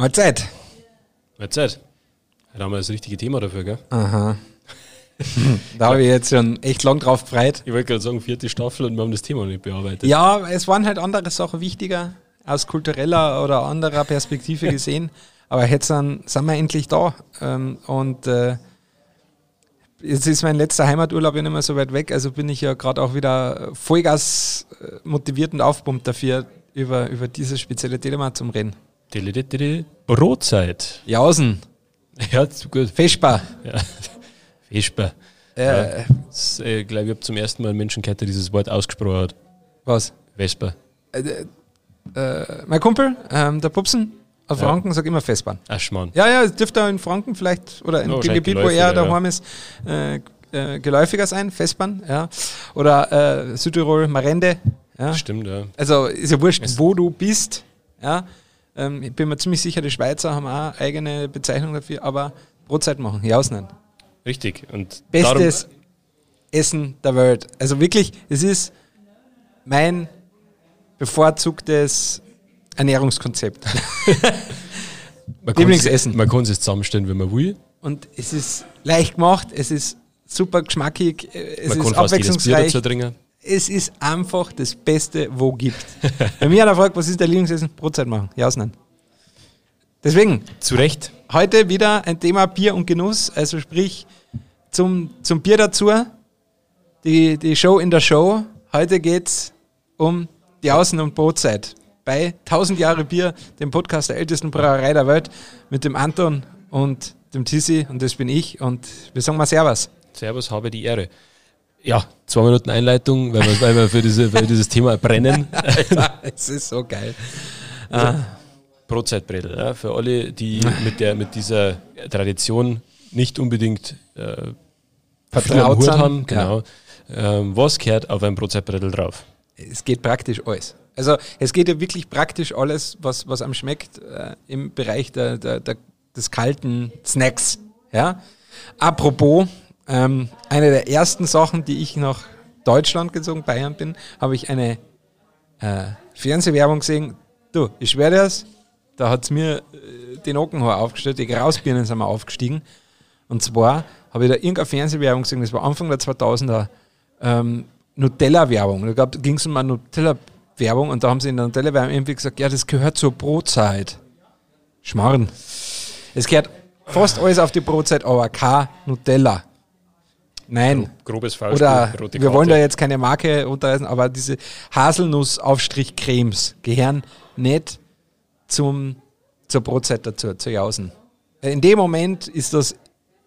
Mahlzeit. Mahlzeit. Da haben wir das richtige Thema dafür, gell? Aha. da habe ich jetzt schon echt lang drauf gefreut. Ich wollte gerade sagen, vierte Staffel und wir haben das Thema noch nicht bearbeitet. Ja, es waren halt andere Sachen wichtiger, aus kultureller oder anderer Perspektive gesehen. Aber jetzt sind, sind wir endlich da. Ähm, und äh, jetzt ist mein letzter Heimaturlaub ja nicht mehr so weit weg, also bin ich ja gerade auch wieder Vollgas äh, motiviert und aufpumpt dafür, über, über dieses spezielle Thema zum Reden. Brotzeit. Jausen, Ja, gut. Feschbar. Ja. Vesper. Äh, Ja. Das, äh, ich glaube, ich habe zum ersten Mal einen Menschen gehört, der dieses Wort ausgesprochen hat. Was? Vesper. Äh, äh, mein Kumpel, ähm, der Pupsen aus Ja. Franken, sagt immer Festbahn. Ach, Schmarrn. Ja, ja, es dürfte auch in Franken vielleicht oder in Ja, dem Gebiet, wo er daheim ist, äh, äh, geläufiger sein, Festbahn, ja. Oder äh, Südtirol, Marende, ja. Stimmt, ja. Also ist ja wurscht, Es- wo du bist, ja. Ähm, ich bin mir ziemlich sicher, die Schweizer haben auch eigene Bezeichnung dafür, aber Brotzeit machen, ja, ausnehmen. Richtig. Und Bestes Essen der Welt. Also wirklich, es ist mein bevorzugtes Ernährungskonzept. man Lieblingsessen. Man kann es zusammenstellen, wenn man will. Und es ist leicht gemacht, es ist super geschmackig, äh, es man ist abwechslungsreich. Es ist einfach das Beste, wo gibt. Wenn mich einer fragt, was ist der Lieblingsessen? Brotzeit machen. Ja, ausnehmen. Deswegen, Zu Recht. heute wieder ein Thema Bier und Genuss, also sprich zum, zum Bier dazu, die, die Show in der Show. Heute geht es um die Außen- und Brotzeit. Bei 1000 Jahre Bier, dem Podcast der ältesten Brauerei der Welt, mit dem Anton und dem Tissi und das bin ich und wir sagen mal Servus. Servus, habe die Ehre. Ja, zwei Minuten Einleitung, weil wir, weil wir für, diese, für dieses Thema brennen. es ist so geil. Brotzeitbredel, ja, für alle, die mit, der, mit dieser Tradition nicht unbedingt äh, am Vertraut sind. haben. Genau. Ähm, was gehört auf ein Brotzeitbredel drauf? Es geht praktisch alles. Also es geht ja wirklich praktisch alles, was, was einem schmeckt äh, im Bereich der, der, der, des kalten Snacks. Ja? Apropos, ähm, eine der ersten Sachen, die ich nach Deutschland gezogen, Bayern bin, habe ich eine äh, Fernsehwerbung gesehen. Du, ich schwöre das, da hat es mir äh, den Nackenhaar aufgestellt, die Grausbirnen sind mir aufgestiegen. Und zwar habe ich da irgendeine Fernsehwerbung gesehen, das war Anfang der 2000er, ähm, Nutella-Werbung. Da ging es um eine Nutella-Werbung und da haben sie in der Nutella-Werbung irgendwie gesagt, ja, das gehört zur Brotzeit. Schmarrn. Es gehört fast alles auf die Brotzeit, aber kein Nutella. Nein. Grobes Faustspiel, Oder rote wir wollen da jetzt keine Marke runterreißen, aber diese Haselnuss-Aufstrich-Cremes gehören nicht zum, zur Brotzeit dazu, zur Jausen. In dem Moment ist das,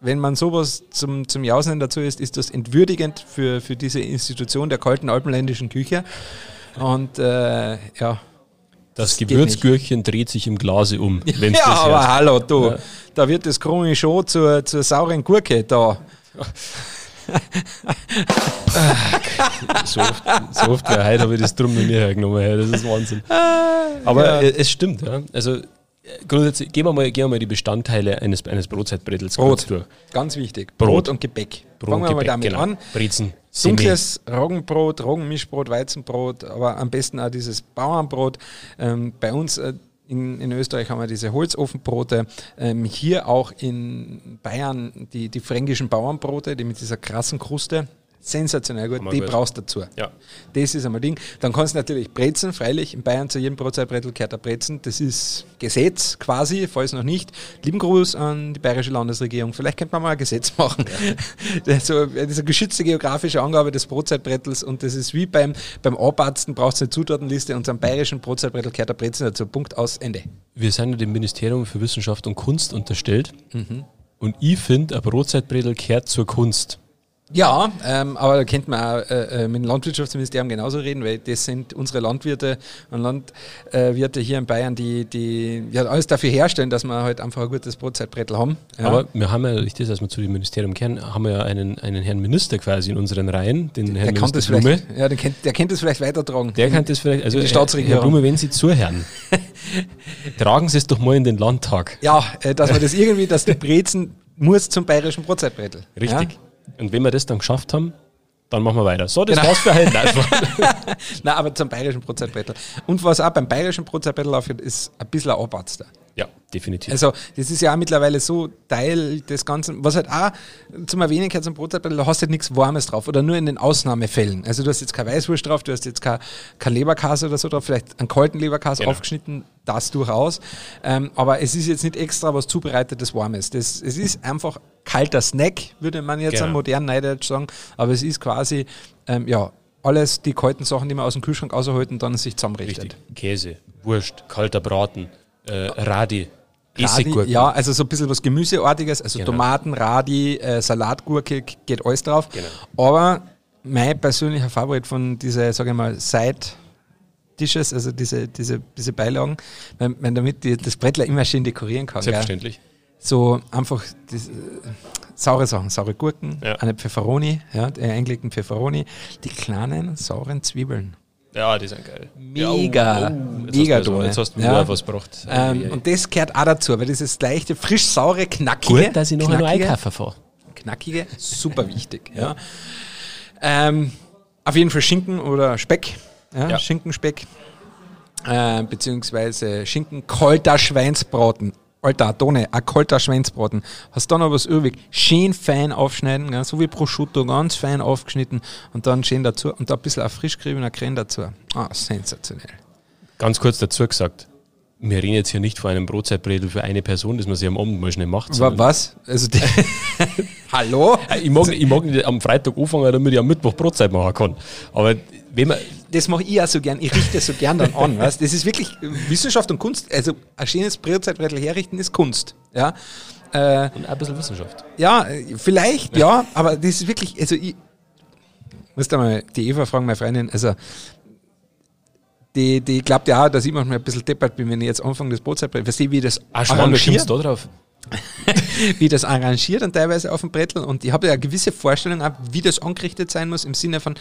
wenn man sowas zum, zum Jausen dazu ist, ist das entwürdigend für, für diese Institution der kalten alpenländischen Küche. Und äh, ja. Das geht Gewürzgürkchen dreht sich im Glase um, ja, das aber hört. hallo, du, Ja. da wird das Krumme schon zur, zur sauren Gurke da. So oft, so oft wie heute habe ich das drum noch nie hergenommen. Das ist Wahnsinn. Aber ja. es stimmt, ja. Also äh, grundsätzlich, gehen wir mal, gehen wir mal die Bestandteile eines, eines Brotzeitbredels kurz Brot, durch. ganz wichtig. Brot. Brot, und Gebäck. Brot, Fangen wir mal Gebäck, damit genau. an. Brezen. Dunkles Roggenbrot, Roggenmischbrot, Weizenbrot, aber am besten auch dieses Bauernbrot. Ähm, bei uns äh, in, in Österreich haben wir diese Holzofenbrote. Ähm, hier auch in Bayern die, die fränkischen Bauernbrote, die mit dieser krassen Kruste. Sensationell gut, die gut. brauchst du dazu. Ja. Das ist einmal Ding. Dann kannst du natürlich Brezen, freilich. In Bayern zu jedem Brotzeitbrettel gehört der Brezen. Das ist Gesetz quasi, falls noch nicht. Lieben Gruß an die bayerische Landesregierung. Vielleicht könnte man mal ein Gesetz machen. Das, so, das ist eine geschützte geografische Angabe des Brotzeitbrettels und das ist wie beim, beim Abarzten brauchst du eine Zutatenliste und zum bayerischen Brotzeitbrettel gehört der Brezen dazu. Punkt aus, Ende. Wir sind ja dem Ministerium für Wissenschaft und Kunst unterstellt. Mhm. Und ich finde, ein Brotzeitbredel kehrt zur Kunst. Ja, ähm, aber da könnte man auch äh, äh, mit dem Landwirtschaftsministerium genauso reden, weil das sind unsere Landwirte und Landwirte hier in Bayern, die, die ja, alles dafür herstellen, dass wir halt einfach ein gutes Brotzeitbrettel haben. Ja. Aber wir haben ja, durch das, wir zu dem Ministerium kehren, haben wir ja einen, einen Herrn Minister quasi in unseren Reihen, den Herrn der das Minister Blume. ja, der kennt, der kennt das vielleicht weitertragen. Der kann das vielleicht, also die Herr- Staatsregierung. Herr Blume, wenn Sie zuhören, tragen Sie es doch mal in den Landtag. ja, äh, dass man das irgendwie, dass die Brezen muss zum bayerischen Brotzeitbrettel. Richtig. Und wenn wir das dann geschafft haben, dann machen wir weiter. So, das Genau. war's für heute. Nein, aber zum bayerischen Brotzeitbrettel. Und was auch beim bayerischen Brotzeitbrettel aufhört, ist ein bisschen ein Abarzt. ja, definitiv. Also, das ist ja auch mittlerweile so Teil des Ganzen, was halt auch zum Erwähnen gehört zum Brotzeitbrettel, da hast du halt nichts Warmes drauf oder nur in den Ausnahmefällen. Also, du hast jetzt keine Weißwurst drauf, du hast jetzt kein, kein Leberkäse oder so drauf, vielleicht einen kalten Leberkäse Genau. aufgeschnitten, das durchaus. Ähm, aber es ist jetzt nicht extra was zubereitetes Warmes. Das, es ist einfach kalter Snack, würde man jetzt Genau. am modernen Neudeutsch sagen, aber es ist quasi, ähm, ja, alles die kalten Sachen, die man aus dem Kühlschrank rausholt und dann sich zusammenrichtet. Richtig. Käse, Wurst, kalter Braten, äh, Radi, Radi, ja, also so ein bisschen was Gemüseartiges, also Genau. Tomaten, Radi, äh, Salatgurke, geht alles drauf. Genau. Aber mein persönlicher Favorit von diese, sage ich mal, Side-Dishes, also diese, diese, diese Beilagen, wenn, wenn damit die, das Brettler immer schön dekorieren kann. Gell? Selbstverständlich. So einfach das, äh, saure Sachen, saure Gurken, Ja. eine Pfefferoni, ja, eingelegten Pfefferoni, die kleinen sauren Zwiebeln. Ja, die sind geil. Mega, ja, oh, jetzt mega hast du, Done. Jetzt hast du mir Ja. was gebracht. Ähm, und das gehört auch dazu, weil dieses leichte, frisch saure, knackige. Gut, dass ich noch einen Einkaufen fahre. knackige, super wichtig. Ja. Ähm, auf jeden Fall Schinken oder Speck. Ja, Ja. Schinkenspeck. Äh, beziehungsweise Schinken, kalter Schweinsbraten. Alter, Tone, ein kalter Schweinsbraten. Hast dann noch was übrig. Schön fein aufschneiden, ja, so wie Prosciutto, ganz fein aufgeschnitten und dann schön dazu und da ein bisschen auch frisch geriebener Creme dazu. Ah, sensationell. Ganz kurz dazu gesagt, wir reden jetzt hier nicht von einem Brotzeitbredel für eine Person, das man sich am Abend mal schnell macht. Was? Also Hallo? Äh, Ich mag, ich mag nicht am Freitag anfangen, damit ich am Mittwoch Brotzeit machen kann. Aber wenn man, das mache ich auch so gern. Ich richte es so gern dann an. Weißt? Das ist wirklich Wissenschaft und Kunst. Also ein schönes Brotzeitbrettel herrichten ist Kunst. Ja, äh, und ein bisschen Wissenschaft. ja vielleicht, ja, aber das ist wirklich, also ich muss da mal die Eva fragen, meine Freundin, also die, die glaubt ja auch, dass ich manchmal ein bisschen deppert bin, wenn ich jetzt anfange, das Brotzeitbrettel, verstehe, wie das du da drauf? wie das arrangiert dann teilweise auf dem Brettel. Und ich habe ja eine gewisse Vorstellung, wie das angerichtet sein muss, im Sinne von,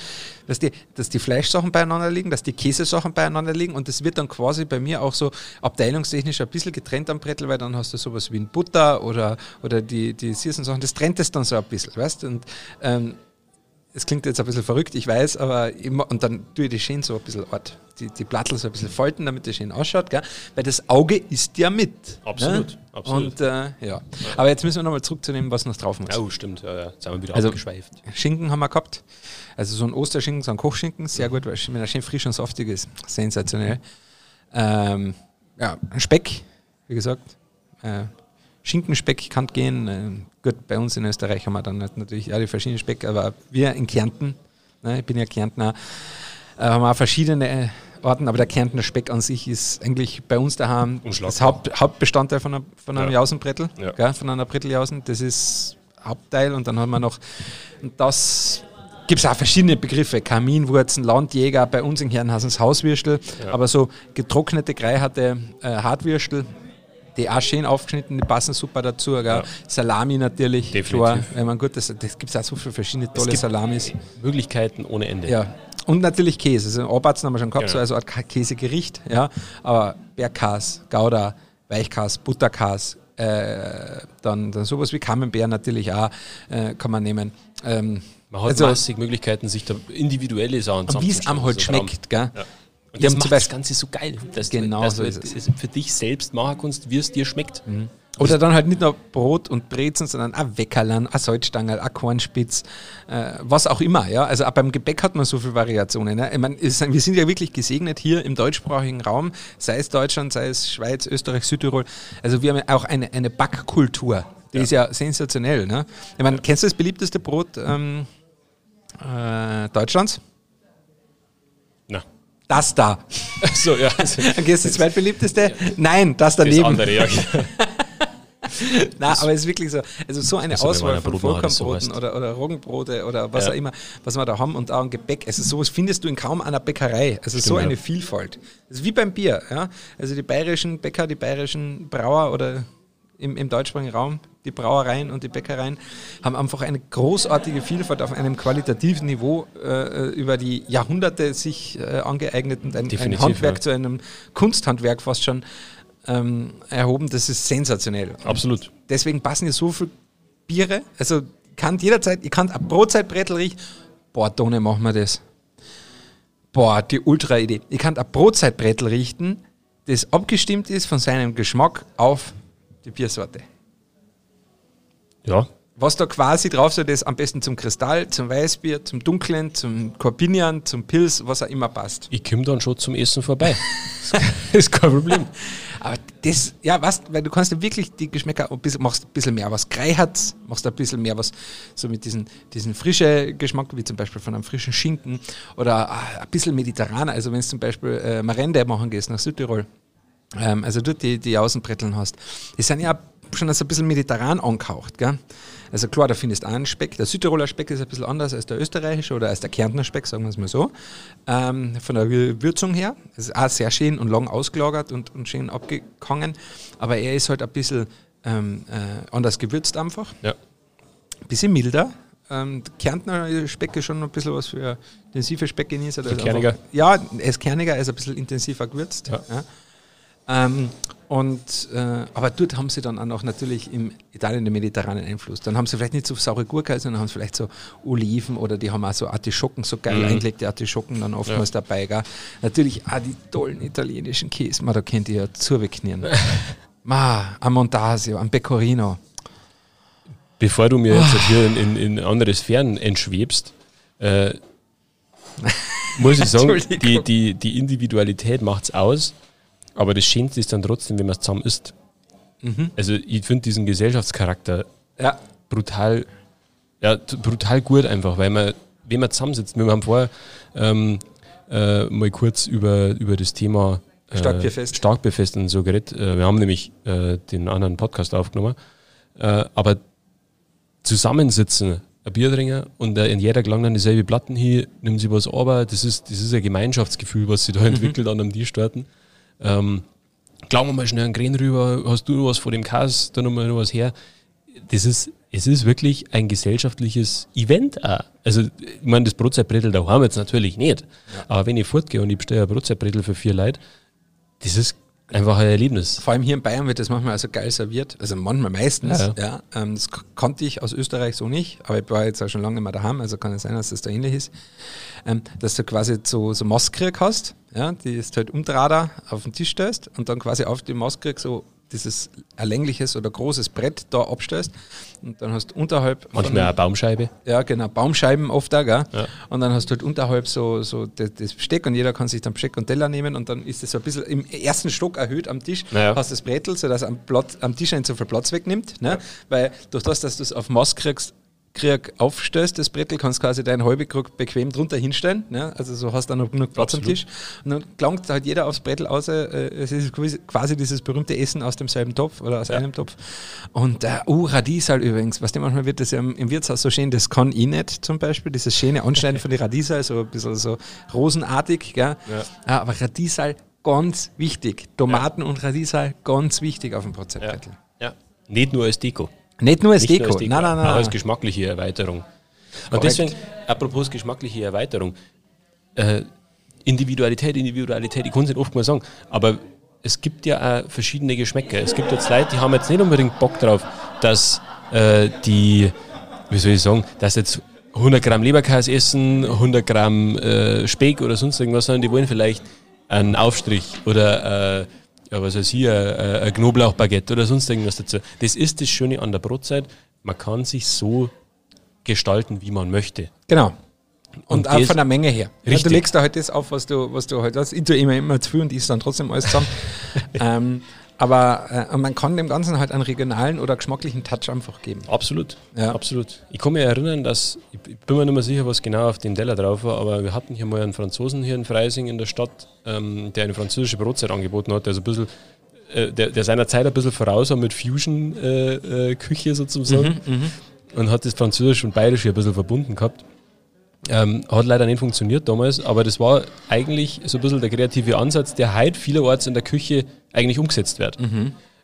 dass die, dass die Fleischsachen beieinander liegen, dass die Käsesachen beieinander liegen. Und das wird dann quasi bei mir auch so abteilungstechnisch ein bisschen getrennt am Brettel, weil dann hast du sowas wie ein Butter oder, oder die, die Sachen, das trennt es dann so ein bisschen, weißt? Du? Und ähm, es klingt jetzt ein bisschen verrückt, ich weiß, aber immer, und dann tue ich die schön so ein bisschen Ort, die, die Plattel so ein bisschen falten, damit das schön ausschaut, gell? weil das Auge ist ja mit. Absolut, ne? absolut. Und äh, ja, aber jetzt müssen wir nochmal zurückzunehmen, was noch drauf muss. Oh, stimmt. Ja, ja. Jetzt sind wir wieder Also- abgeschweift. Schinken haben wir gehabt, also so ein Osterschinken, so ein Kochschinken, sehr gut, weil er schön frisch und saftig ist, sensationell. Ähm, ja, ein Speck, wie gesagt, äh, Schinkenspeck kann gehen. Gut, bei uns in Österreich haben wir dann halt natürlich auch die verschiedenen Speck, aber wir in Kärnten, ne, ich bin ja Kärntner, äh, haben auch verschiedene äh, Orten, aber der Kärntner Speck an sich ist eigentlich bei uns daheim das Haupt, Hauptbestandteil von, einer, von einem Ja. Jausenbrettel, Ja. gell, von einer Bretteljausen. Das ist Hauptteil und dann haben wir noch, und das gibt es auch verschiedene Begriffe, Kaminwurzen, Landjäger, bei uns in Herrenhausen das Hauswürstel, Ja. aber so getrocknete, gereicherte äh, Hartwürstel, die auch schön aufgeschnitten, die passen super dazu. Ja. Salami natürlich, Definitiv. klar. Ich meine, gut, das, das gibt es auch so viele verschiedene tolle Salamis. Möglichkeiten ohne Ende. Ja. Und natürlich Käse. Also Abatzen haben wir schon gehabt, Genau. so also eine Art Käsegericht. Ja. Aber Bergkäse, Gouda, Weichkäse, Butterkäse, äh, dann, dann sowas wie Camembert natürlich auch äh, kann man nehmen. Ähm, Man hat also, massig Möglichkeiten, sich da individuelle Sachen wie es am halt schmeckt. Gell? Ja. Und Die das macht das Ganze so geil, dass Genau du, dass so ist es. für dich selbst machen kannst, wie es dir schmeckt. Oder dann halt nicht nur Brot und Brezen, sondern auch Weckerlern, auch Salzstangerl, auch Kornspitz, äh, was auch immer. Ja? Also auch beim Gebäck hat man so viele Variationen. Ne? Ich mein, sind- wir sind ja wirklich gesegnet hier im deutschsprachigen Raum, sei es Deutschland, sei es Schweiz, Österreich, Südtirol. Also wir haben ja auch eine, eine Backkultur. Die ist ja sensationell. Ne? Ich meine, kennst du das beliebteste Brot ähm, äh, Deutschlands? Na. Das da. So, ja. Das Dann gehst du das zweitbeliebteste? Nein, das daneben. andere, ja. Nein, aber es ist wirklich so, also so eine Also Auswahl von das so Vollkornbroten heißt. oder, oder Roggenbrote oder was Ja. auch immer, was wir da haben und auch ein Gebäck. Also sowas findest du in kaum einer Bäckerei. Also so Stimmt, ja. eine Vielfalt. Das ist wie beim Bier. Ja? Also die bayerischen Bäcker, die bayerischen Brauer oder im, im deutschsprachigen Raum, die Brauereien und die Bäckereien haben einfach eine großartige Vielfalt auf einem qualitativen Niveau äh, über die Jahrhunderte sich äh, angeeignet und ein, ein Handwerk ja. zu einem Kunsthandwerk fast schon ähm, erhoben. Das ist sensationell. Absolut. Deswegen passen hier so viele Biere. Also kann jederzeit, ihr könnt ein Brotzeitbrettel riechen, boah, Tone, machen wir das. Boah, die Ultra-Idee. Ich kann ein Brotzeitbrettel richten, das abgestimmt ist von seinem Geschmack auf die Biersorte. Ja, Was da quasi drauf soll, das am besten zum Kristall, zum Weißbier, zum Dunklen, zum Corbinian, zum Pilz, was auch immer passt. ich komme dann schon zum Essen vorbei. ist kein Problem. Aber das, ja, was, weil du kannst ja wirklich die Geschmäcker ein bisschen, machst ein bisschen mehr was Greiherz, machst ein bisschen mehr was so mit diesen, diesen frischen Geschmack, wie zum Beispiel von einem frischen Schinken oder ah, ein bisschen mediterraner. Also wenn du zum Beispiel äh, Marende machen gehst nach Südtirol, ähm, also dort die, die Außenbretteln hast, die sind ja schon so ein bisschen mediterran angehaucht, gell? Also klar, da findest du auch einen Speck. Der Südtiroler Speck ist ein bisschen anders als der österreichische oder als der Kärntner Speck, sagen wir es mal so. Ähm, von der Würzung her. Ist auch sehr schön und lang ausgelagert und, und schön abgehangen. Aber er ist halt ein bisschen ähm, äh, anders gewürzt einfach. Ja. Ein bisschen milder. Ähm, Kärntner Speck ist schon ein bisschen was für intensive Speckgenießer. Ist kerniger. einfach- Ja, er ist kerniger, er ist ein bisschen intensiver gewürzt. Ja. Ja. Ähm, und, äh, aber dort haben sie dann auch noch natürlich im Italien den mediterranen Einfluss. Dann haben sie vielleicht nicht so saure Gurke, sondern haben sie vielleicht so Oliven oder die haben auch so Artischocken, so geil Mhm. eingelegte Artischocken dann oftmals dabei. Gell? Natürlich auch die tollen italienischen Käse, man, da könnt ihr ja zurückknieren. Ma, am Montasio, am Pecorino. Bevor du mir Ah. jetzt hier in, in, in andere Sphären entschwebst, äh, muss ich sagen, die, die, die Individualität macht es aus, aber das Schönste ist dann trotzdem, wenn man es zusammen isst. Mhm. Also ich finde diesen Gesellschaftscharakter Ja, brutal, ja, brutal gut einfach, weil man, wenn man zusammensitzt, wir haben vorher ähm, äh, mal kurz über, über das Thema äh, Starkbierfest. Starkbierfest und so geredet. Äh, wir haben nämlich äh, den anderen Podcast aufgenommen. Aber zusammensitzen, ein Bier trinken und äh, in jeder gelangt dann dieselbe Platten hier, nimmt sie was aber, das ist, das ist ein Gemeinschaftsgefühl, was sich da entwickelt an einem Tisch dort. Ähm, klauen wir mal schnell einen Krähen rüber, hast du noch was vor dem Kass, da nochmal noch was her. Das ist, es ist wirklich ein gesellschaftliches Event auch. Also, ich meine, das Brotzeitbrettel daheim jetzt natürlich nicht. Aber wenn ich fortgehe und ich bestelle ein Brotzeitbrettel für vier Leute, das ist einfach ein Erlebnis. Vor allem hier in Bayern wird das manchmal also geil serviert. Also manchmal meistens. Ja, Ja, ja. ähm, das konnte ich aus Österreich so nicht, aber ich war jetzt auch schon lange mal daheim, also kann es sein, dass das da ähnlich ist. Ähm, dass du quasi so, so Mastkrieg hast, ja, die ist halt umdrader auf den Tisch stellst und dann quasi auf die Mastkrieg so dieses längliches oder großes Brett da abstellst und dann hast du unterhalb Manchmal auch eine Baumscheibe. ja, genau, Baumscheiben oft da, gell? Ja. Und dann hast du halt unterhalb so, so das, das Besteck und jeder kann sich dann Besteck und Teller nehmen und dann ist es so ein bisschen im ersten Stock erhöht am Tisch, Naja. hast das Bretel, sodass am, Platz, am Tisch nicht so viel Platz wegnimmt, ne? Weil durch das, dass du es auf Maß kriegst, Krieg aufstößt, das Bretel, kannst du quasi deinen halben Krug bequem drunter hinstellen. Ne? Also so hast du dann noch genug Platz am Absolut. Tisch. Und dann gelangt halt jeder aufs Bretel aus. Äh, es ist quasi- dieses berühmte Essen aus demselben Topf oder aus Ja. einem Topf. Und äh, uh, Radiesal übrigens, was dem manchmal wird das ja im, im Wirtshaus so schön, das kann ich nicht zum Beispiel, dieses schöne Anschneiden von den Radiesal, so ein bisschen so rosenartig. Gell? Ja. aber Radiesal ganz wichtig. Tomaten und Radiesal ganz wichtig auf dem Ja. Prozentbrettel. ja. Nicht nur als Deko. Nicht nur als Nicht Deko. nur als Nein, nein, nein. Auch als geschmackliche Erweiterung. Und Korrekt. deswegen, apropos geschmackliche Erweiterung, äh, Individualität, Individualität, ich kann es nicht oft mal sagen, aber es gibt ja auch verschiedene Geschmäcker. Es gibt jetzt Leute, die haben jetzt nicht unbedingt Bock drauf, dass äh, die, wie soll ich sagen, dass jetzt 100 Gramm Leberkäse essen, 100 Gramm äh, Speck oder sonst irgendwas, sondern die wollen vielleicht einen Aufstrich oder äh, ja, was weiß ich, ein, Knoblauchbaguette oder sonst irgendwas dazu. Das ist das Schöne an der Brotzeit. Man kann sich so gestalten, wie man möchte. Genau. Und, Und auch von der Menge her. Ja, du legst da halt das auf, was du, was du halt hast. Ich tue immer, immer zu viel und isst dann trotzdem alles zusammen. ähm, aber äh, man kann dem Ganzen halt einen regionalen oder geschmacklichen Touch einfach geben. Absolut, Ja. absolut. Ich kann mich erinnern, dass, ich bin mir nicht mehr sicher, was genau auf dem Teller drauf war, aber wir hatten hier mal einen Franzosen hier in Freising in der Stadt, ähm, der eine französische Brotzeit angeboten hat, der so ein bisschen, äh, der, der seiner Zeit ein bisschen voraus war mit Fusion-Küche äh, Küche sozusagen und hat das Französisch und Bayerisch hier ein bisschen verbunden gehabt. Ähm, hat leider nicht funktioniert damals, aber das war eigentlich so ein bisschen der kreative Ansatz, der heute vielerorts in der Küche eigentlich umgesetzt wird.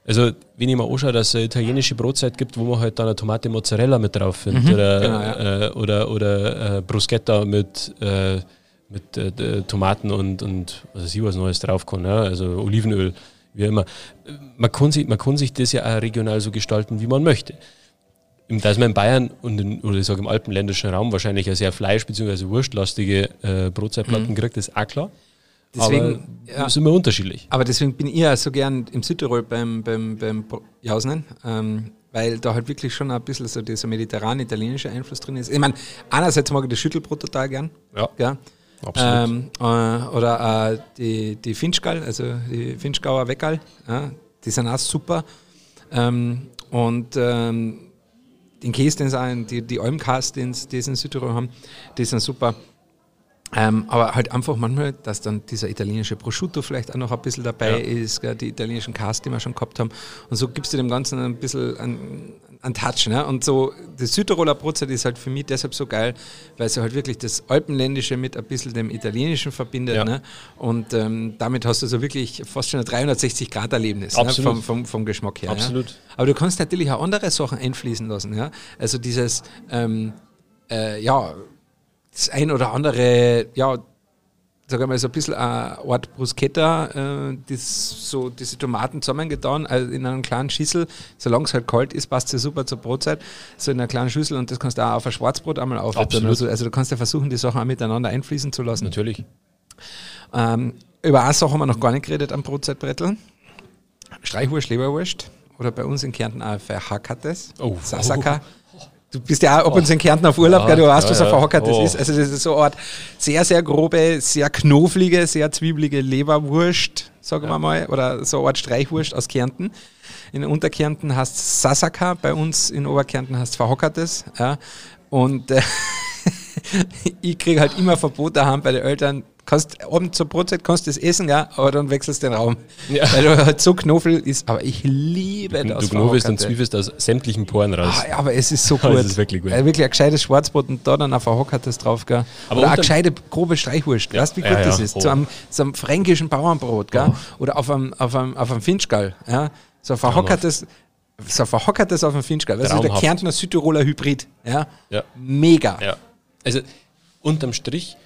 Also, wenn ich mir anschaue, dass es eine italienische Brotzeit gibt, wo man halt dann eine Tomate Mozzarella mit drauf findet oder, genau, ja. äh, oder, oder äh, Bruschetta mit, äh, mit äh, Tomaten und, und was weiß ich, was Neues drauf kann, ja? also Olivenöl, wie immer. Man kann, sich, man kann sich das ja auch regional so gestalten, wie man möchte. Dass man in Bayern und in, oder ich sage im alpenländischen Raum wahrscheinlich eine sehr fleisch- bzw. wurstlastige äh, Brotzeitplatten kriegt, ist auch klar. Deswegen, aber ja. ist immer unterschiedlich. Aber deswegen bin ich ja so gern im Südtirol beim, beim, beim Jausnen, ähm, weil da halt wirklich schon ein bisschen so dieser mediterran-italienische Einfluss drin ist. Ich meine, einerseits mag ich das Schüttelbrot total gern. Ja, Gell? absolut. Ähm, äh, oder äh, die, die Finchgall, also die Finchgauer Weckerl, ja, die sind auch super. Ähm, und ähm, den Käse, den sie auch, die, die Almkäse, den sie in Südtirol haben, die sind super. Ähm, aber halt einfach manchmal, dass dann dieser italienische Prosciutto vielleicht auch noch ein bisschen dabei Ja. ist, gell, die italienischen Käse, die wir schon gehabt haben. Und so gibst du dem Ganzen ein bisschen einen, einen Touch. Ne? Und so, das Südtiroler Brotzeit ist halt für mich deshalb so geil, weil sie halt wirklich das Alpenländische mit ein bisschen dem Italienischen verbindet. Ja. Ne? Und ähm, damit hast du so wirklich fast schon ein 360-Grad-Erlebnis ne? Vom, vom, vom Geschmack her. Absolut. Ja? Aber du kannst natürlich auch andere Sachen einfließen lassen. Ja? Also dieses, ähm, äh, ja, das ein oder andere, ja, sag mal, so ein bisschen eine Art Bruschetta, äh, das, so diese Tomaten zusammengetan also in einer kleinen Schüssel. Solange es halt kalt ist, passt es super zur Brotzeit. So in einer kleinen Schüssel und das kannst du auch auf ein Schwarzbrot einmal aufhören. Also, also du kannst ja versuchen, die Sachen auch miteinander einfließen zu lassen. Natürlich. Ähm, über eine Sache haben wir noch gar nicht geredet am Brotzeitbrettel. Streichwurst, Leberwurst oder bei uns in Kärnten auch verhackertes. Oh. Sasaka. Du bist ja auch ab und zu in Kärnten auf Urlaub, Ja, gell? du weißt, ja, was ein ja. verhackertes Oh. ist. Also das ist so eine Art sehr, sehr grobe, sehr knoflige, sehr zwiebelige Leberwurst, sagen wir mal, oder so eine Art Streichwurst aus Kärnten. In Unterkärnten heißt es Sasaka, bei uns in Oberkärnten heißt es verhockertes. Ja. Und äh, ich kriege halt immer Verbot daheim bei den Eltern. Kannst abends zur Brotzeit kannst du das essen, ja, aber dann wechselst du den Raum. Ja. Weil du halt so Knofel ist. Aber ich liebe das. Du knobelst und zwiefelst aus sämtlichen Poren raus. Ah, ja, aber es ist so Ja, gut. es ist wirklich gut. Weil wirklich ein gescheites Schwarzbrot und da dann ein verhockertes drauf, gell? Aber Oder eine gescheite grobe Streichwurst. Ja, Weißt du, wie ja, gut das ja. ist? Oh. So einem, so einem fränkischen Bauernbrot, gell? Oder auf einem, auf einem, auf einem Finchgall, ja? So ein verhockertes, so ein verhockertes auf einem Finchgall. Weißt du, der. Kärntner Südtiroler Hybrid, ja? Ja. Mega. Ja. Also unterm Strich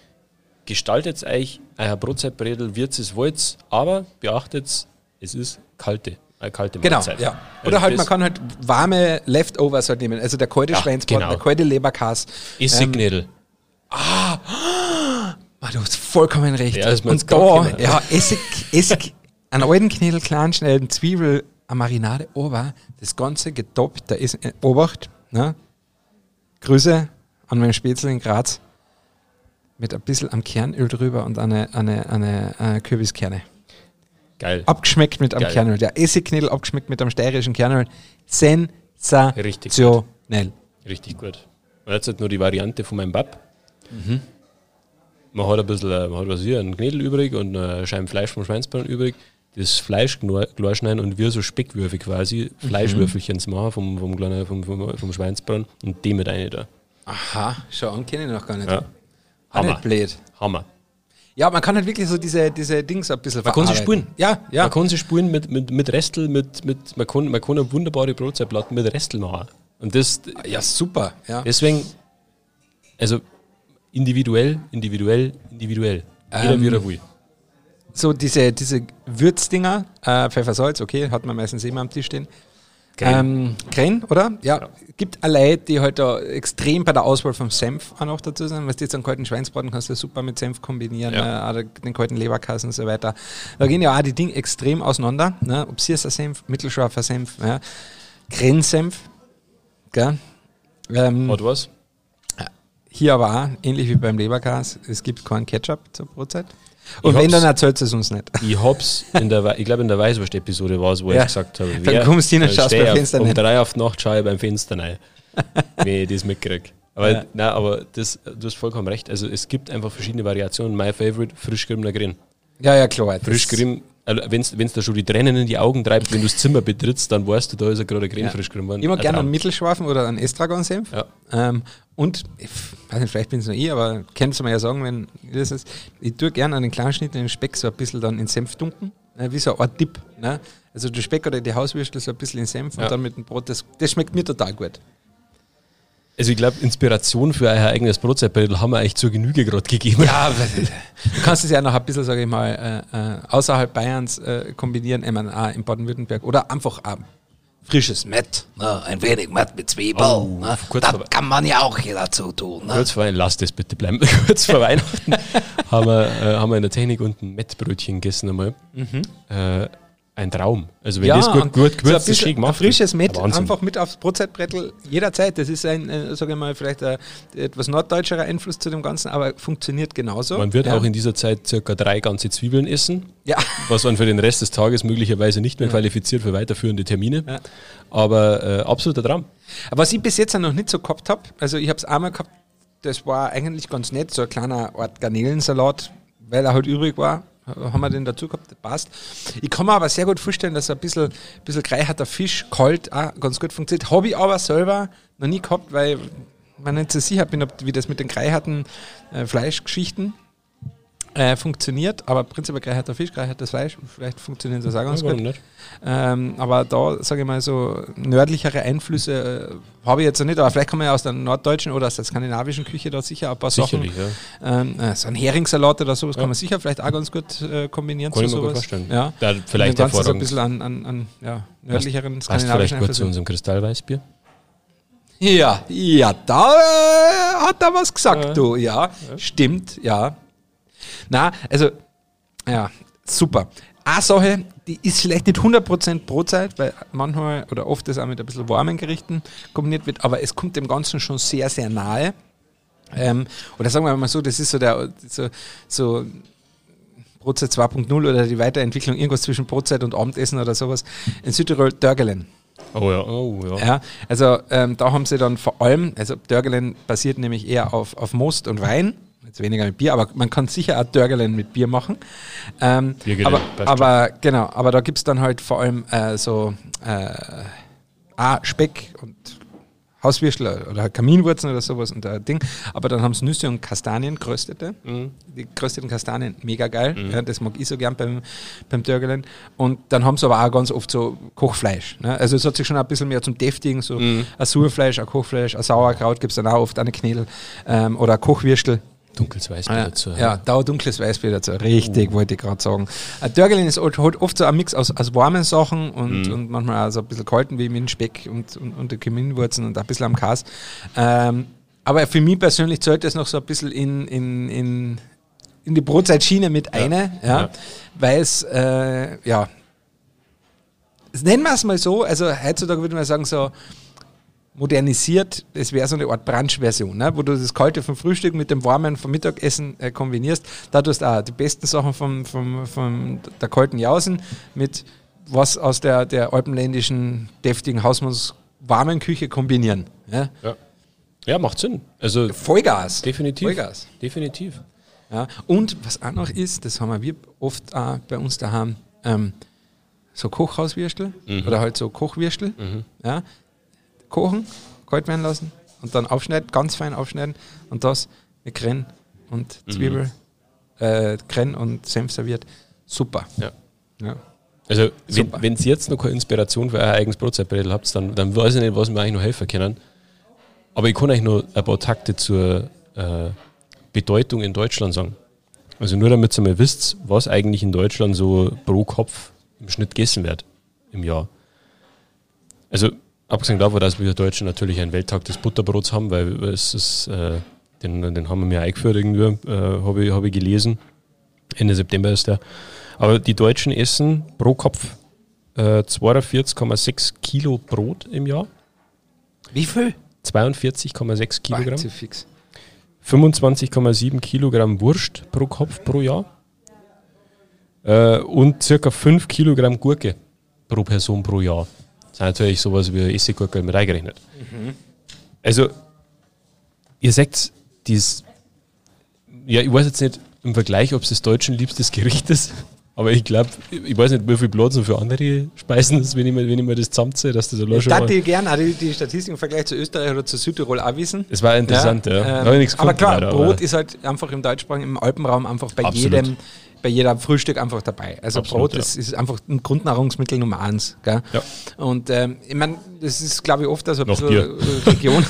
gestaltet euch euer Brotzeitbredel, wird es wollt, aber beachtet, es ist kalte, eine kalte Genau, Mahlzeit. ja. Also Oder halt, das man kann halt warme Leftovers halt nehmen. Also der kalte Ja, Schweinsbraten, genau. der kalte Leberkas. Essignädel. Ah, du hast vollkommen recht. Ja, ist und da, ja, Essig, Essig, einen alten Knädel, klein schnellen Zwiebel, eine Marinade, aber das Ganze getoppt, da ist, äh, Obacht, ne? Grüße an meinen Spätzle in Graz, mit ein bisschen am Kernöl drüber und eine, eine, eine, äh, Kürbiskerne. Geil. Abgeschmeckt mit einem Geil. Kernöl. Der Essignädel abgeschmeckt mit einem steirischen Kernöl. Richtig Sensationell. Richtig gut. Und jetzt halt nur die Variante von meinem Bab. Mhm. Man hat ein bisschen, äh, man hat was hier, einen Knädel übrig und eine Scheibe Fleisch vom Schweinsbraten übrig. Das Fleisch klar schneiden und wir so Speckwürfel quasi, Mhm. Fleischwürfelchen machen vom, vom, kleinen, vom, vom, vom Schweinsbraten und die mit rein da. Aha, schau an, kenne ich noch gar nicht. Ja. Hammer. blöd. Hammer. Ja, man kann halt wirklich so diese, diese Dings ein bisschen Man kann sie spulen. Ja, ja. Man kann sie spulen mit, mit, mit Restel, mit, mit, man, kann, man kann eine wunderbare Brotzeitplatte mit Restel machen. Und das, ja, super. Ja. deswegen, also individuell, individuell, individuell. Jeder Ähm, wie er will. So diese, diese Würzdinger, äh, Pfeffersalz, okay, hat man meistens immer am Tisch stehen. Creme. Ähm, oder? Ja. Gibt eine Leute, die halt da extrem bei der Auswahl vom Senf auch noch dazu sind. Was jetzt einen kalten Schweinsbraten kannst du super mit Senf kombinieren, Ja. äh, den kalten Leberkassen und so weiter. Da gehen ja auch die Dinge extrem auseinander. Ne? Ob Sierser Senf, mittelscharfer Senf, ja. Grenzsenf, gell? Ähm, Hat was? Hier aber auch, ähnlich wie beim Leberkas, es gibt keinen Ketchup zur Brotzeit. Und Ich wenn, dann erzählt es uns nicht. Ich hab's in der, ich glaube in der Weißwurst-Episode war es, wo Ja. ich gesagt habe, Dann kommst du hin und schaust beim auf- Fenster Um rein. drei auf die Nacht schaue ich beim Fenster rein, wenn ich das mitkriege. Aber, Ja. nein, aber das, du hast vollkommen recht. Also es gibt einfach verschiedene Variationen. My favorite, frisch geriebener Grin. Ja, ja, klar. Frisch also wenn es da schon die Tränen in die Augen treibt, wenn du das Zimmer betrittst, dann weißt du, da ist er gerade Grin Ja. frisch gerieben worden. Ich mag Ein gerne einen Mittelschwarfen oder einen Estragon-Senf. Ja. Ähm, und, ich weiß nicht, vielleicht bin es nur ich, aber könntest du mir ja sagen, wenn das ist. Ich tue gerne einen kleinen Schnitt in den Speck so ein bisschen dann in Senf dunken, äh, wie so eine Art Dip. Ne? Also der Speck oder die Hauswürstel so ein bisschen in Senf Ja. und dann mit dem Brot. Das, das schmeckt mir total gut. Also ich glaube, Inspiration für euer eigenes Brotzeitbrettel haben wir euch zur Genüge gerade gegeben. Ja, du kannst es ja noch ein bisschen, sage ich mal, äh, äh, außerhalb Bayerns äh, kombinieren, auch in Baden-Württemberg oder einfach auch frisches Mett, ne? ein wenig Mett mit Zwiebel. Oh, ne? Das vor- kann man ja auch hier dazu tun. Ne? Kurz vor Weihnachten, lass das bitte bleiben. Kurz vor Weihnachten haben wir, äh, haben wir in der Technik unten Mettbrötchen gegessen einmal. Äh, ein Traum. Also wenn das gut, gut so gewürzt ein ist, schön gemacht. frisches Mett Wahnsinn. einfach mit aufs Brotzeitbrettel jederzeit. Das ist ein, äh, sage ich mal, vielleicht ein etwas norddeutscherer Einfluss zu dem Ganzen, aber funktioniert genauso. Man wird ja. auch in dieser Zeit circa drei ganze Zwiebeln essen, Ja, was man für den Rest des Tages möglicherweise nicht mehr qualifiziert für weiterführende Termine. Ja. Aber äh, absoluter Traum. Aber was ich bis jetzt noch nicht so gehabt habe, also ich habe es einmal gehabt, das war eigentlich ganz nett, so ein kleiner Art Garnelensalat, weil er halt übrig war. Haben wir den dazu gehabt, passt. Ich kann mir aber sehr gut vorstellen, dass ein bisschen, bisschen gereicherter Fisch kalt auch ganz gut funktioniert. Habe ich aber selber noch nie gehabt, weil mir nicht so sicher bin, ob, wie das mit den gereicherten äh, Fleischgeschichten äh, funktioniert. Aber prinzipiell gereicherter Fisch, gereichertes Fleisch, vielleicht funktioniert das auch ganz Ja, gut. nicht? Ähm, aber da, sage ich mal, so nördlichere Einflüsse äh, habe ich jetzt noch nicht, aber vielleicht kann man ja aus der norddeutschen oder aus der skandinavischen Küche da sicher ein paar Sicherlich, ja. Sachen. Ähm, äh, so ein Heringssalat oder sowas Ja. kann man sicher vielleicht auch ganz gut äh, kombinieren Kann ich mir gut vorstellen. Ja. Da vielleicht Ganzen so ein bisschen an, an, an ja, nördlicheren Passt vielleicht skandinavischen gut zu Einflüssen. unserem Kristallweißbier. Ja, ja, da äh, hat er was gesagt, Ja. du. Ja, stimmt, ja. Na, also, ja, super. Eine Sache, die ist vielleicht nicht 100% Brotzeit, weil manchmal oder oft das auch mit ein bisschen warmen Gerichten kombiniert wird, aber es kommt dem Ganzen schon sehr, sehr nahe. Ähm, oder sagen wir mal so, das ist so der so, so Brotzeit 2.0 oder die Weiterentwicklung, irgendwas zwischen Brotzeit und Abendessen oder sowas. In Südtirol Dörgelen. Oh ja, oh ja. Ja, also ähm, da haben sie dann vor allem, also Dörgelen basiert nämlich eher auf, auf Most und Wein, jetzt weniger mit Bier, aber man kann sicher auch Dörgelen mit Bier machen. Ähm, aber, aber genau, aber da gibt es dann halt vor allem äh, so äh, ah, Speck und Hauswürstel oder Kaminwurzeln oder sowas und ein Ding. Aber dann haben sie Nüsse und Kastanien, geröstete. Mhm. Die gerösteten Kastanien, mega geil. Ja, das mag ich so gern beim, beim Dörgelen. Und dann haben sie aber auch ganz oft so Kochfleisch. Ne? Also es hat sich schon ein bisschen mehr zum Deftigen, so Mhm. ein Surfleisch, ein Kochfleisch, ein Sauerkraut gibt es dann auch oft, eine Knädel ähm, oder ein Kochwürstel. Dunkles Weißbier Ja, dazu. ja, da dunkles Weißbier dazu. Richtig, wollte ich gerade sagen. Ein Dörgelin ist halt oft so ein Mix aus, aus warmen Sachen und, Mhm. und manchmal auch so ein bisschen kalten, wie mit Speck und, und, und den Kaminwurzeln und ein bisschen am Kas. Ähm, aber für mich persönlich zählt das noch so ein bisschen in, in, in, in die Brotzeitschiene mit eine, ja, Ja. weil es, äh, ja, nennen wir es mal so, also heutzutage würde man sagen, so modernisiert, es wäre so eine Art Brunch-Version, ne? wo du das Kalte vom Frühstück mit dem Warmen vom Mittagessen äh, kombinierst. Da tust du auch die besten Sachen vom, vom, vom der kalten Jausen mit was aus der, der alpenländischen, deftigen Hausmanns warmen Küche kombinieren. Ja? Ja. ja, macht Sinn. Also Vollgas. definitiv. Vollgas. Definitiv. Ja. Und was auch noch ist, das haben wir oft auch bei uns daheim, ähm, so Kochhauswürstel oder halt so Kochwürstel. Ja. Kochen, kalt werden lassen und dann aufschneiden, ganz fein aufschneiden und das mit Krenn und Zwiebel, äh, Krenn und Senf serviert. Super. Ja. Ja. Also, wenn Super. wenn ihr jetzt noch keine Inspiration für euer eigenes Brotzeitbrettel habt, dann, dann weiß ich nicht, was mir eigentlich noch helfen können. Aber ich kann euch noch ein paar Takte zur äh, Bedeutung in Deutschland sagen. Also nur damit ihr mal wisst, was eigentlich in Deutschland so pro Kopf im Schnitt gegessen wird im Jahr. Also abgesehen davon, dass wir Deutschen natürlich einen Welttag des Butterbrots haben, weil es ist, äh, den, den haben wir mir eingeführt irgendwie, äh, habe ich, hab ich gelesen. Ende September ist der. Aber die Deutschen essen pro Kopf äh, 42,6 Kilo Brot im Jahr, Wie viel? 42,6 Kilogramm, Zu fix. 25,7 Kilogramm Wurst pro Kopf pro Jahr äh, und circa 5 Kilogramm Gurke pro Person pro Jahr. Das ist natürlich sowas wie Essiggurke mit reingerechnet. Also, ihr seht, dies, ja, ich weiß jetzt nicht im Vergleich, ob es das deutschen liebstes Gericht ist, aber ich glaube, ich weiß nicht, wie viel Platz für andere Speisen ist, wenn ich mir, wenn ich mir das zusammenziehe, dass das allein Ich schon mal, gerne auch die, die Statistik im Vergleich zu Österreich oder zu Südtirol auch wissen. Das war interessant, ja. ähm, Hab ich nichts aber klar, leider, Brot aber- ist halt einfach im deutschsprachigen, im Alpenraum einfach bei Absolut. jedem bei jedem Frühstück einfach dabei. Also Absolut, Brot das ist einfach ein Grundnahrungsmittel Nummer eins. Gell? Ja. Und ähm, ich meine, das ist, glaube ich, oft also Noch bisschen Region,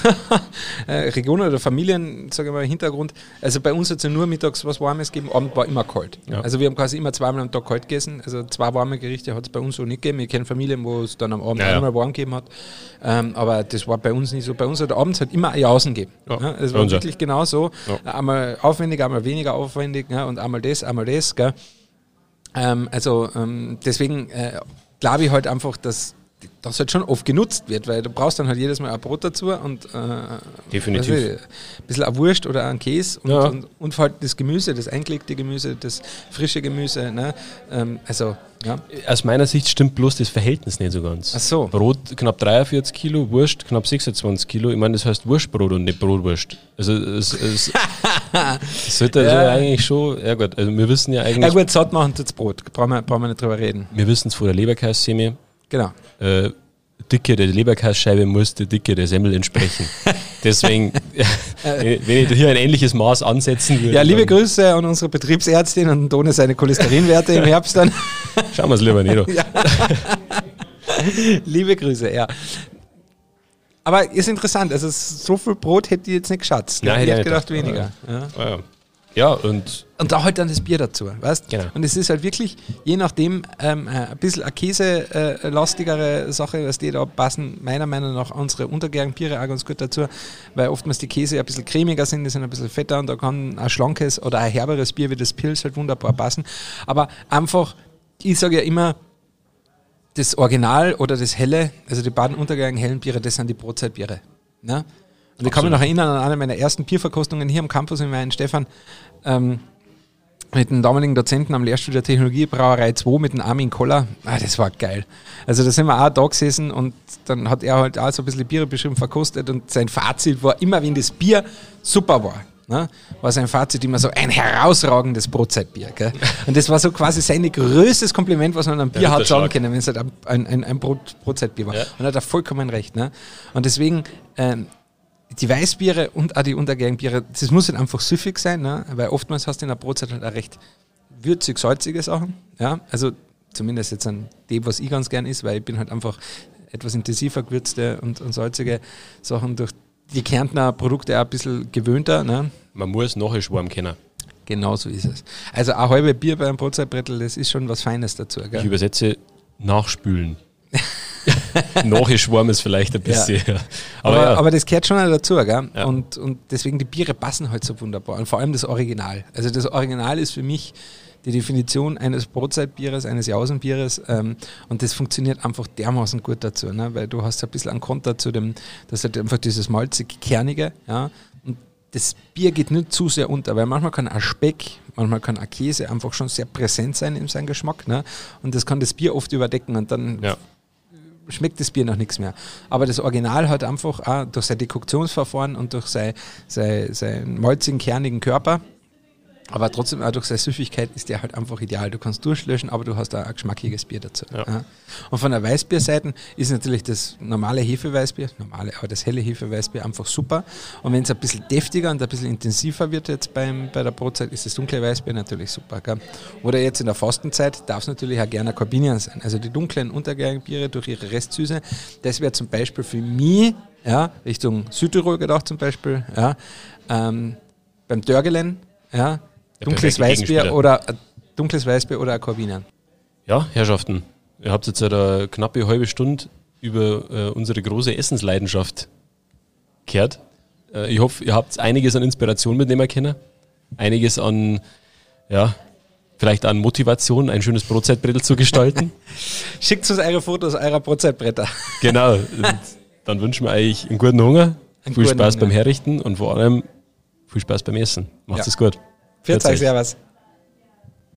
äh, Region oder Familien, sage ich mal, Hintergrund. Also bei uns hat es ja nur mittags was Warmes gegeben, Abend war immer kalt. Ja. Also wir haben quasi immer zweimal am Tag kalt gegessen. Also zwei warme Gerichte hat es bei uns so nicht gegeben. Ich kenne Familien, wo es dann am Abend Ja, ja. einmal warm gegeben hat. Ähm, aber das war bei uns nicht so. Bei uns hat abends halt immer Jausen gegeben. Ja, Ja, es war wirklich genau so. Ja. Einmal aufwendig, einmal weniger aufwendig ja, und einmal das, einmal das. Gell? Ähm, also ähm, deswegen äh, glaube ich halt einfach, dass das halt schon oft genutzt wird, weil du brauchst dann halt jedes Mal ein Brot dazu und äh, Definitiv. ich, ein bisschen ein Wurst oder ein Käse und, Ja. und, und halt das Gemüse, das eingelegte Gemüse, das frische Gemüse. Ne? Ähm, also, ja. Aus meiner Sicht stimmt bloß das Verhältnis nicht so ganz. Ach so. Brot knapp 43 Kilo, Wurst knapp 26 Kilo. Ich meine, das heißt Wurstbrot und nicht Brotwurst. Also es, es, das sollte also Ja. eigentlich schon, ja gut, also wir wissen ja Ja eigentlich, gut, satt machen tut's Brot, brauchen wir, brauchen wir nicht drüber reden. wir wissen es von der Leberkässemi, Genau. äh, Dicke der Leberkässcheibe muss der Dicke der Semmel entsprechen. Deswegen, wenn wenn ich hier ein ähnliches Maß ansetzen würde, Ja, liebe Grüße an unsere Betriebsärztin und Tone seine Cholesterinwerte im Herbst dann. schauen wir es lieber nicht an. Liebe Grüße, ja. Aber ist interessant, also so viel Brot hätte ich jetzt nicht geschätzt. Nein, ich hätte ich gedacht nicht weniger. Ja. Ja. Ja, und Und da halt dann das Bier dazu, weißt Genau. Und es ist halt wirklich, je nachdem, ähm, äh, ein bisschen eine käselastigere Sache, was die da passen, meiner Meinung nach unsere untergärigen Biere auch ganz gut dazu, weil oftmals die Käse ein bisschen cremiger sind, die sind ein bisschen fetter und da kann ein schlankes oder ein herberes Bier wie das Pils halt wunderbar passen. Aber einfach, ich sage ja immer, das Original oder das Helle, also die beiden untergärigen hellen Biere, das sind die Brotzeitbiere. Ne? Und ich kann mich noch erinnern an eine meiner ersten Bierverkostungen hier am Campus in Weinstefan. Ähm, mit dem damaligen Dozenten am Lehrstuhl der Technologie Brauerei 2 mit dem Armin Koller. Ah, das war geil. Also da sind wir auch da gesessen und dann hat er halt auch so ein bisschen Biere beschrieben, verkostet und sein Fazit war immer, wenn das Bier super war. Ne, war sein Fazit immer so ein herausragendes Brotzeitbier. Gell? Und das war so quasi sein größtes Kompliment, was man einem Bier hat sagen können, wenn es halt ein, ein, ein, ein Brot, Brotzeitbier war. Ja. Und er hat er vollkommen recht. Ne? Und deswegen, ähm, die Weißbiere und auch die untergärigen Biere, das muss halt einfach süffig sein, ne? weil oftmals hast du in der Brotzeit halt auch recht würzig, salzige Sachen. Ja? Also zumindest jetzt an dem, was ich ganz gern ist, weil ich bin halt einfach etwas intensiver gewürzte und, und salzige Sachen durch die Kärntner Produkte auch ein bisschen gewöhnter. Ne? man muss nachher schwarm kennen. Genau so ist es. Also ein halbe Bier bei einem Brotzeitbrettel, das ist schon was Feines dazu. Ich Gell? übersetze nachspülen. nachher schwarm ist vielleicht ein bisschen. Ja. Aber, Aber, ja, aber das gehört schon dazu, gell? Ja. Und, und deswegen die Biere passen halt so wunderbar. Und vor allem das Original. Also das Original ist für mich die Definition eines Brotzeitbieres, eines Jausenbieres. Ähm, und das funktioniert einfach dermaßen gut dazu, ne? weil du hast ein bisschen einen Konter zu dem, das hat einfach dieses malzig-kernige, ja. Und das Bier geht nicht zu sehr unter, weil manchmal kann ein Speck, manchmal kann ein Käse einfach schon sehr präsent sein in seinem Geschmack. Ne? Und das kann das Bier oft überdecken und dann ja. Schmeckt das Bier noch nichts mehr. Aber das Original hat einfach auch durch sein Dekoktionsverfahren und durch sein, sein, seinen malzigen, kernigen Körper, aber trotzdem auch durch seine Süffigkeit ist der halt einfach ideal. Du kannst durchlöschen, aber du hast auch ein geschmackiges Bier dazu. Ja. Und von der Weißbierseite ist natürlich das normale Hefeweißbier, normale, aber das helle Hefeweißbier einfach super. Und wenn es ein bisschen deftiger und ein bisschen intensiver wird jetzt beim, bei der Brotzeit, ist das dunkle Weißbier natürlich super. Gell? Oder jetzt in der Fastenzeit darf es natürlich auch gerne Corbinian sein. Also die dunklen untergärigen Biere durch ihre Restsüße. Das wäre zum Beispiel für mich, ja, Richtung Südtirol gedacht zum Beispiel, ja, ähm, beim Dörgelen, ja, dunkles perfekte Weißbier oder äh, dunkles Weißbier oder ein Corbinian. ja, Herrschaften, ihr habt jetzt eine knappe halbe Stunde über äh, unsere große Essensleidenschaft gehört. Äh, ich hoffe, ihr habt einiges an Inspiration mitnehmen können. Einiges an, ja, vielleicht an Motivation, ein schönes Brotzeitbrettel zu gestalten. Schickt uns eure Fotos eurer Brotzeitbretter. genau. Dann wünschen wir euch einen guten Hunger, Einen viel guten Spaß Hunger. beim Herrichten und vor allem viel Spaß beim Essen. Macht's Ja. es gut. Euch, euch. Servus.